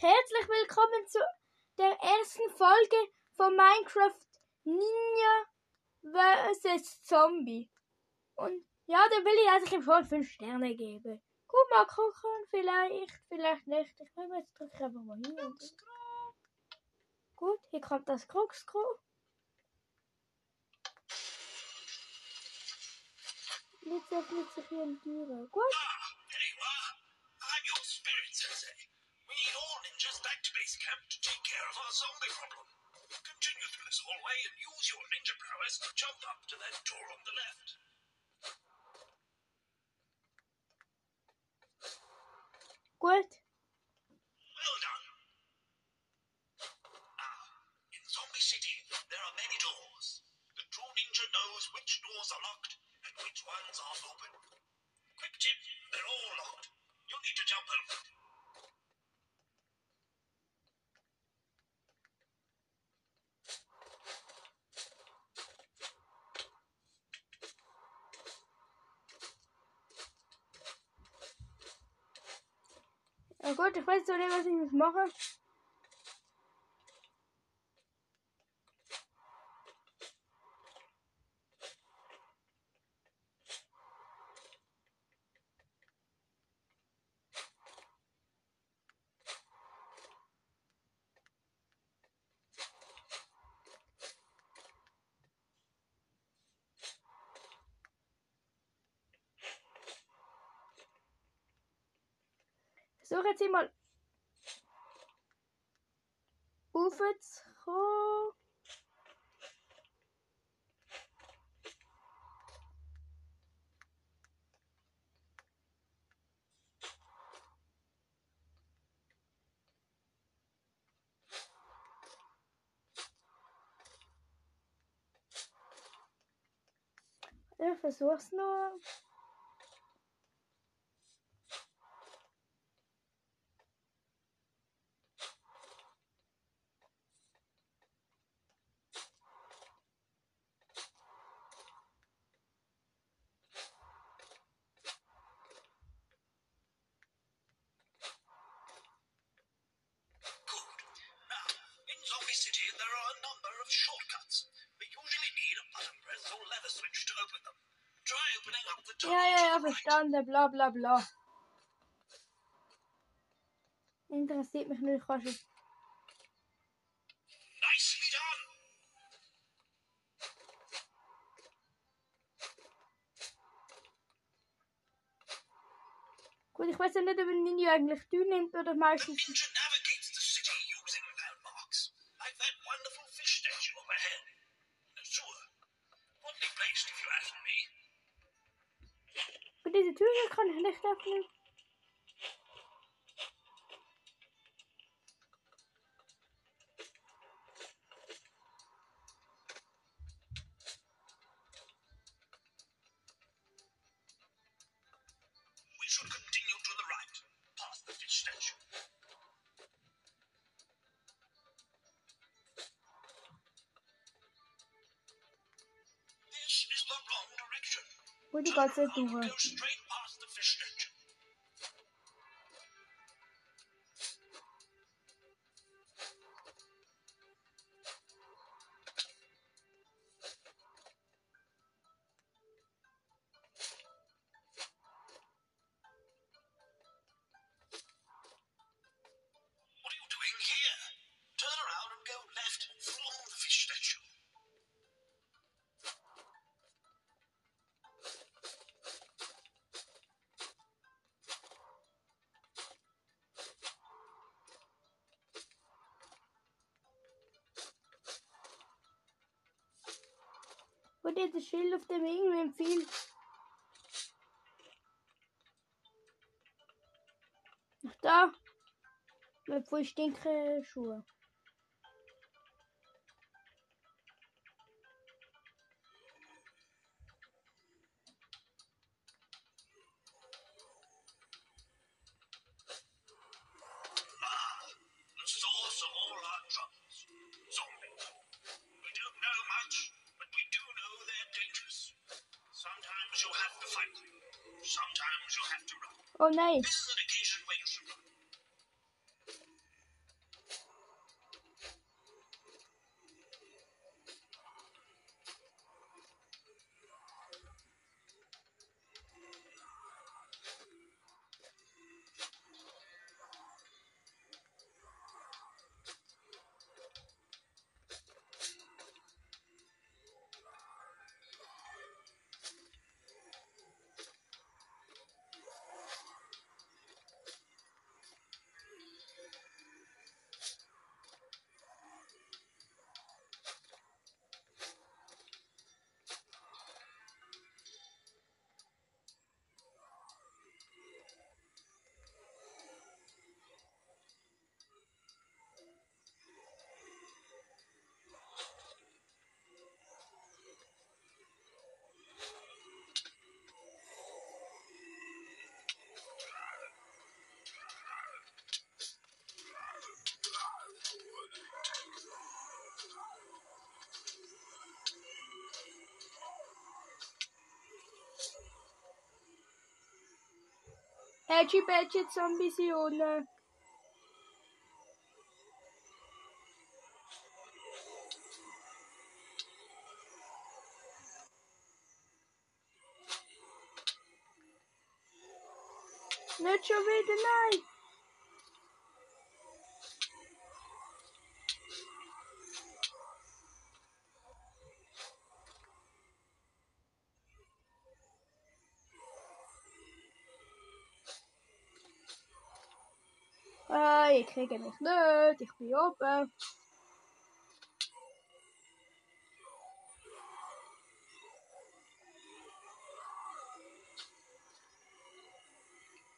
und herzlich willkommen zu der ersten Folge von Minecraft Ninja vs. Zombie. Und ja, da will ich eigentlich im Fall 5 Sterne geben. Guck mal gucken, vielleicht, vielleicht nicht. Ich nehme jetzt drücke einfach mal hin. Und... Gut, hier kommt das Kruxkro. Jetzt öffnet sich hier eine Türe. Gut. to base camp to take care of our zombie problem. Continue through this hallway and use your ninja prowess to jump up to that door on the left. What? Well done. Ah, in Zombie City, there are many doors. The true ninja knows which doors are locked and which ones are open. Quick tip, they're all locked. You'll need to jump over Oh gut, ich weiß zwar nicht, was ich jetzt mache. versuch's nur. verstanden, bla bla bla. Interessiert mich nicht, kannst du. Gut, ich weiß ja nicht, ob ein Ninja eigentlich Tür nimmt oder meistens. Türe kann ich nicht öffnen. Wo die you got to do? dir das Schild auf dem irgendwem viel. Ach da. Mit voll stinke Schuhe. Hedgy badger zombies, oh no. Nurture with the kriegen mich nicht, ich bin oben.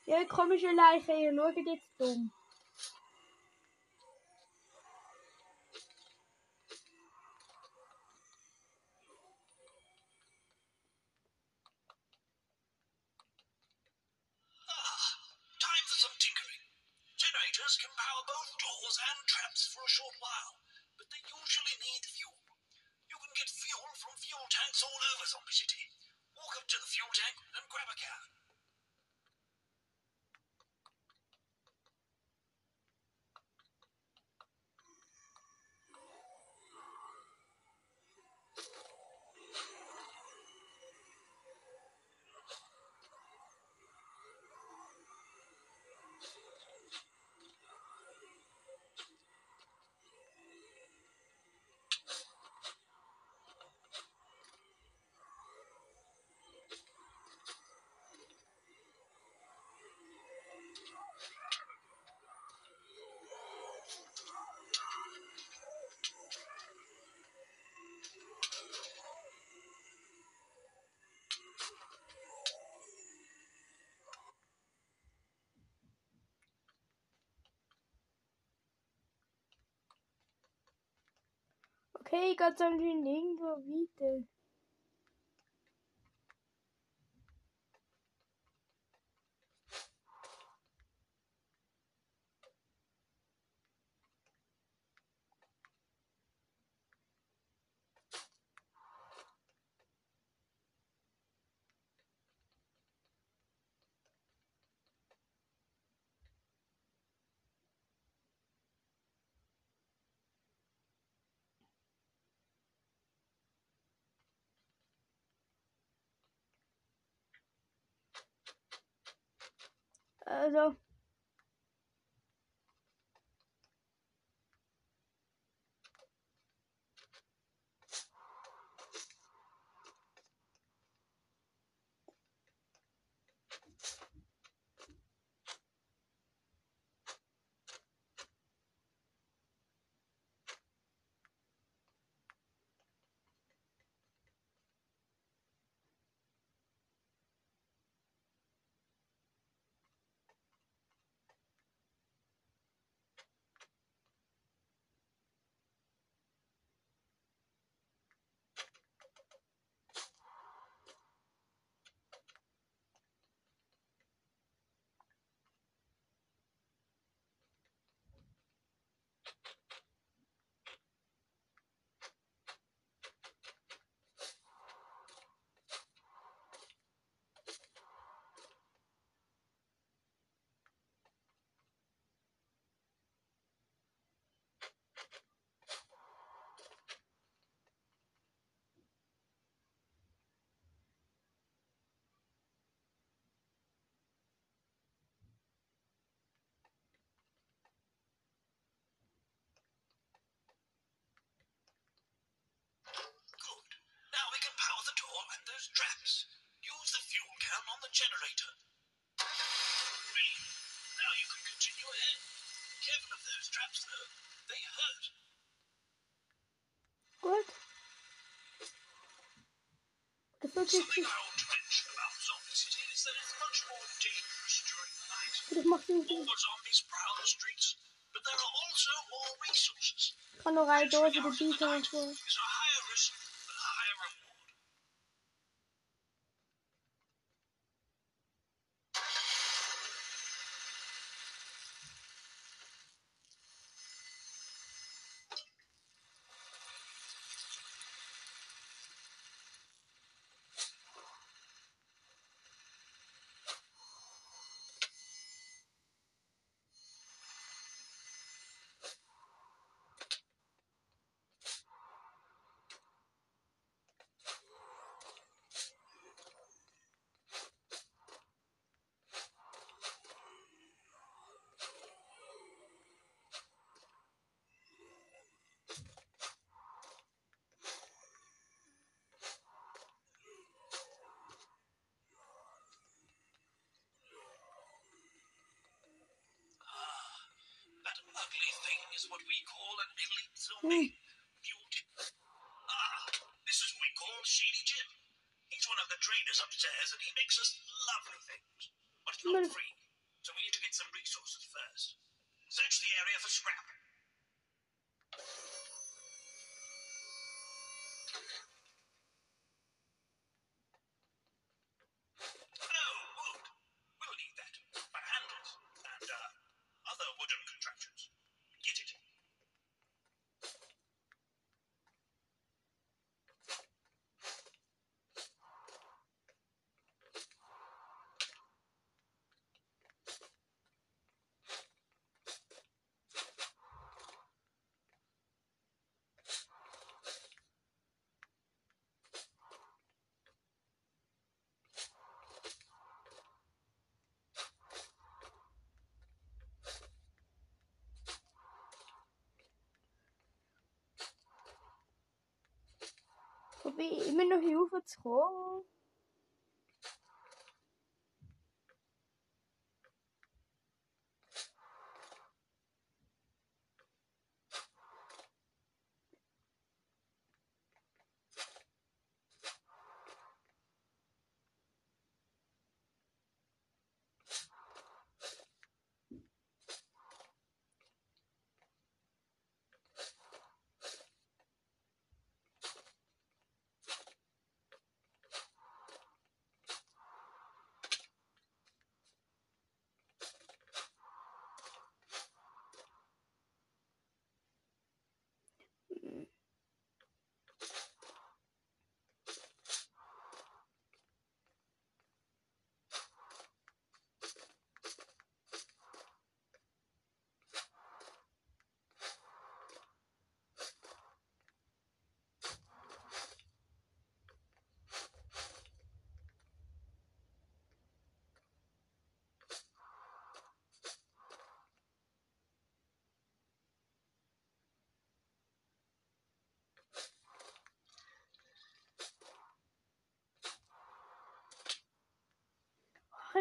Ja, komische Leiche, ihr schaut jetzt dumm. can power both doors and traps for a short while, but they usually need fuel. You can get fuel from fuel tanks all over Zombie City. Walk up to the fuel tank and grab a can. Gott Keika zum Legen verbieten. 呃，走。the generator. Now you can continue ahead. Careful of those traps, though. They hurt. What? The Something I ought to mention about Zombie City is that it's much more dangerous during the night. zombies prowl the streets, but there are also more resources. Kann I rein, Dose, the Beatles. what we call an elite zombie. Hmm. Ah, this is what we call Shady Jim. He's one of the trainers upstairs, and he makes us lovely things, but it's not free. wie nu noch for vertrauen.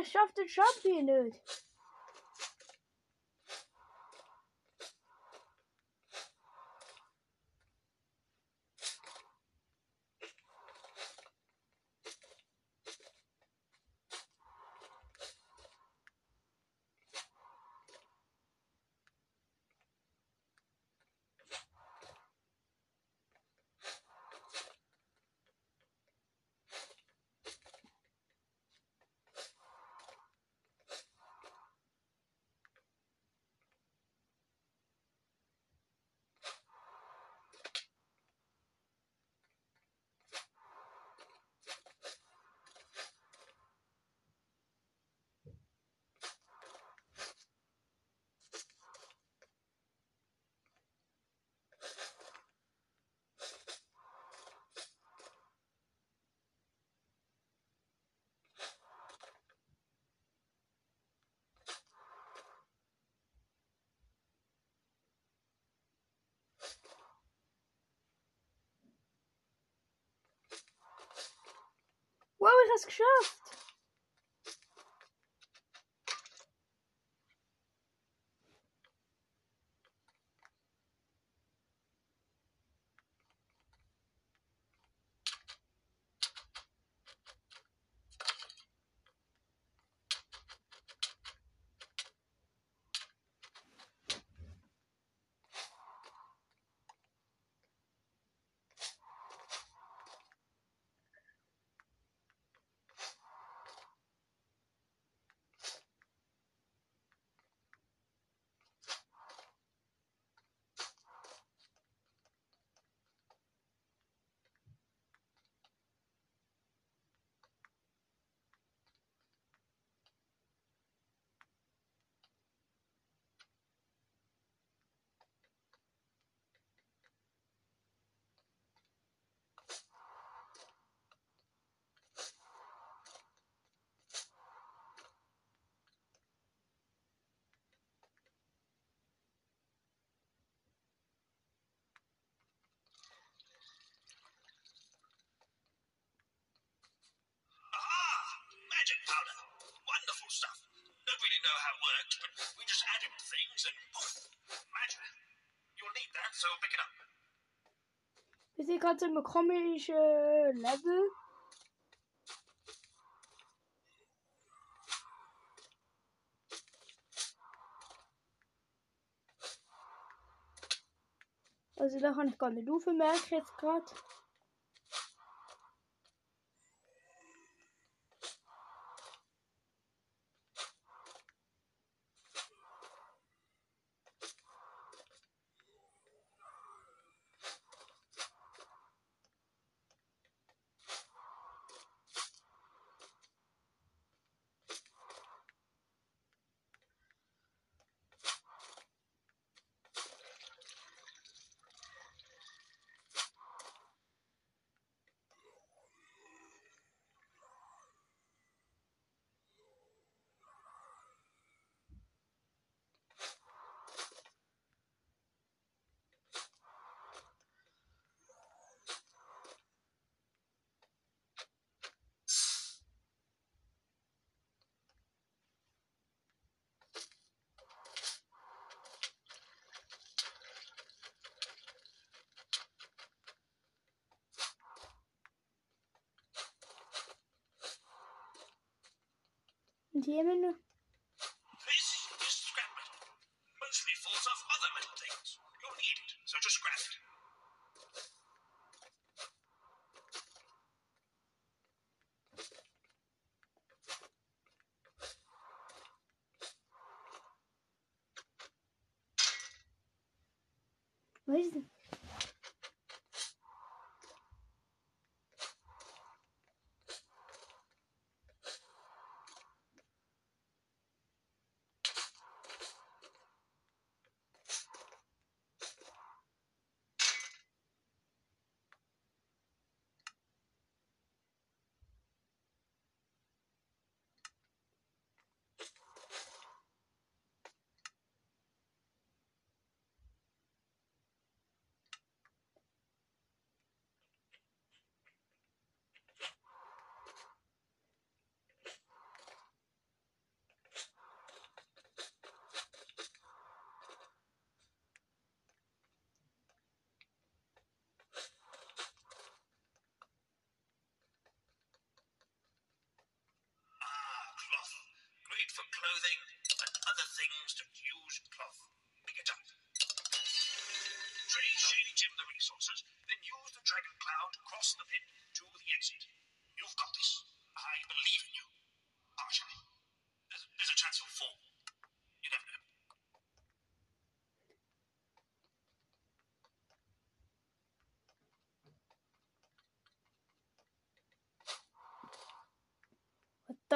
geschafft und Champion nicht. glaube, ich habe es geschafft. how it worked, but we just added things and poof, magic. You'll need that, so pick it up. Wir sind gerade im komischen äh, Level. Also da kann ich gar nicht aufmerken jetzt gerade. Dear metal. This is scrap metal. Mostly falls off other metal things. You'll need it, so just grab it. Where is it? great for clothing and other things that use cloth. Pick it up. Train Shady Jim the resources, then use the dragon cloud to cross the pit to the exit. You've got this. I believe in you. Archie, there's, there's a chance you'll fall.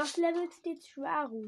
auf Level steht Schwaru.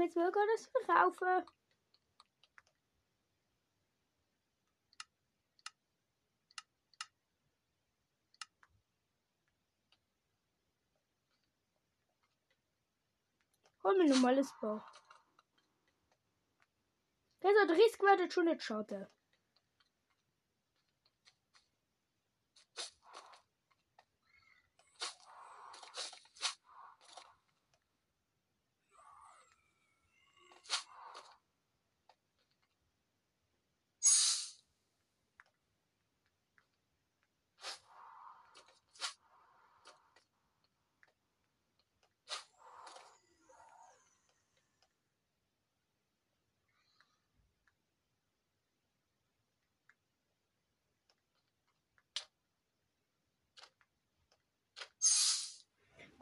komm, jetzt will das verkaufen. Hol mir normales Bau. Der 30 werden schon nicht schaden.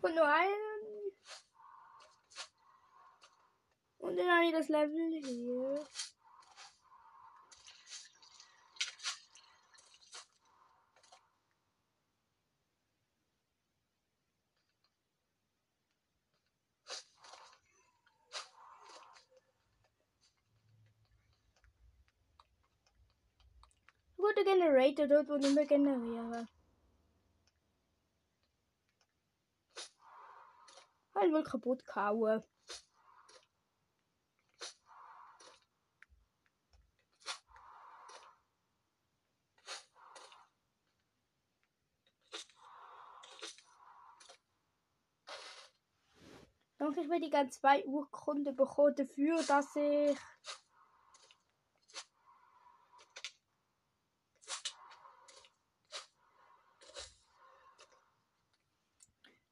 kommt nur ein. Und dann habe ich das Level hier. Wurde generated dort, wo ich generiere. Weil wohl kaputt kauen. ich werde gerne zwei Urkunden bekommen dafür, dass ich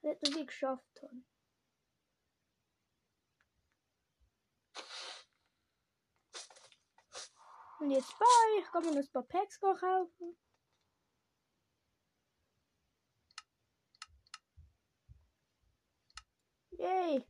das geschafft habe. Und jetzt bei. Ich Kann mir man das bei Paxco kaufen? Yay!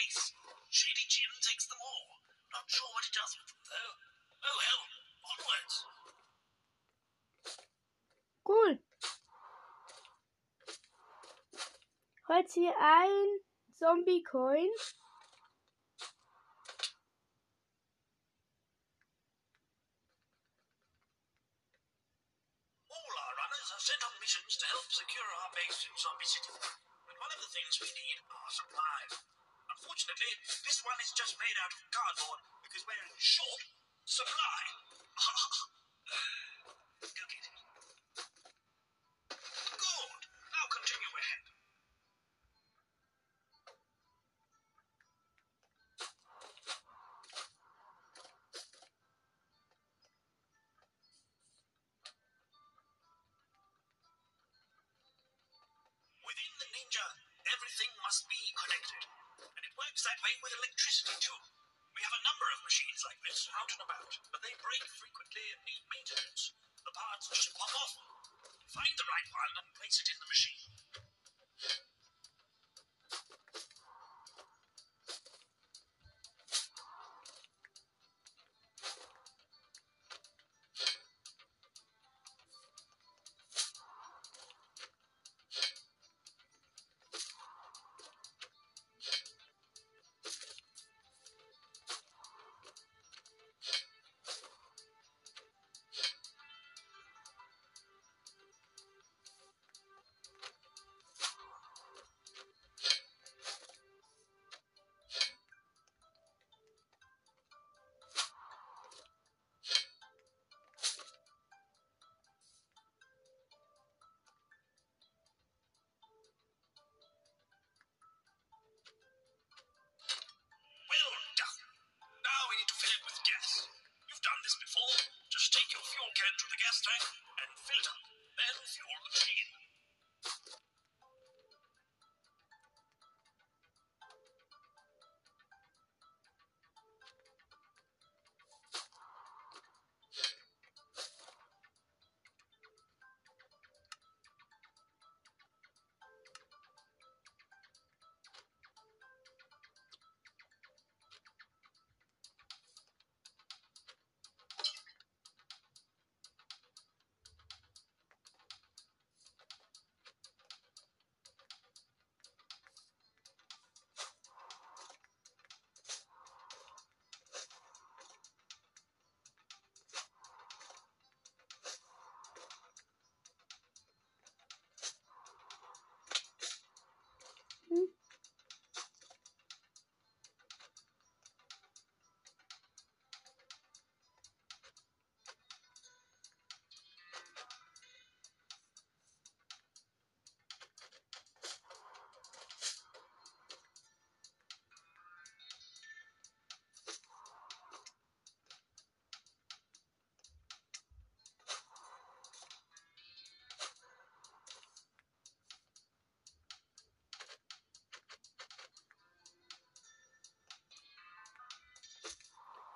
face. Shady Jim takes them all. Not sure what he does with them, though. Oh well, onwards. Cool. Heute hier ein Zombie-Coin.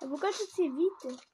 Ви кажете, видите?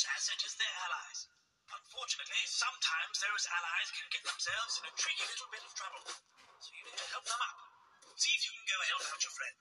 British asset is their allies. Unfortunately, sometimes those allies can get themselves in a tricky little bit of trouble. So you need to help them up. See if you can go help out your friend.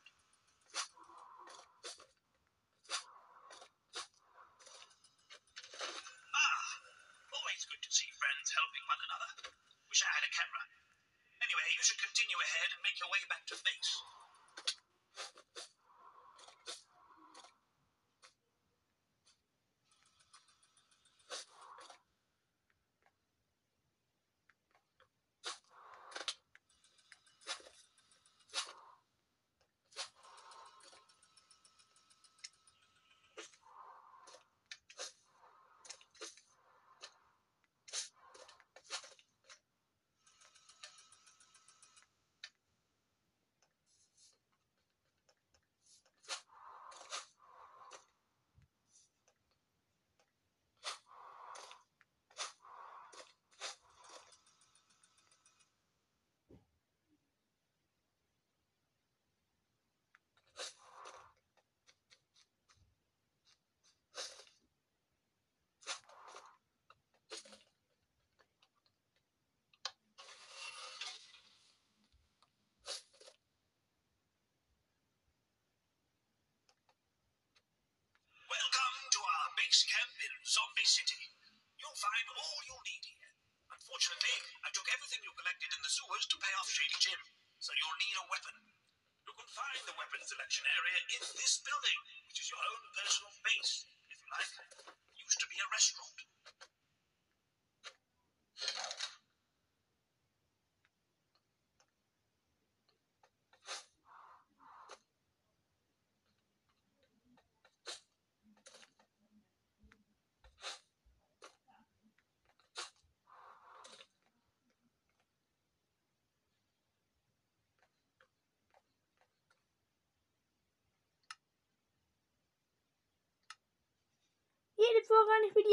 base camp in Zombie City. You'll find all you need here. Unfortunately, I took everything you collected in the sewers to pay off Shady Jim, so you'll need a weapon. You can find the weapon selection area in this building, which is your own personal base, if you like. It used to be a restaurant.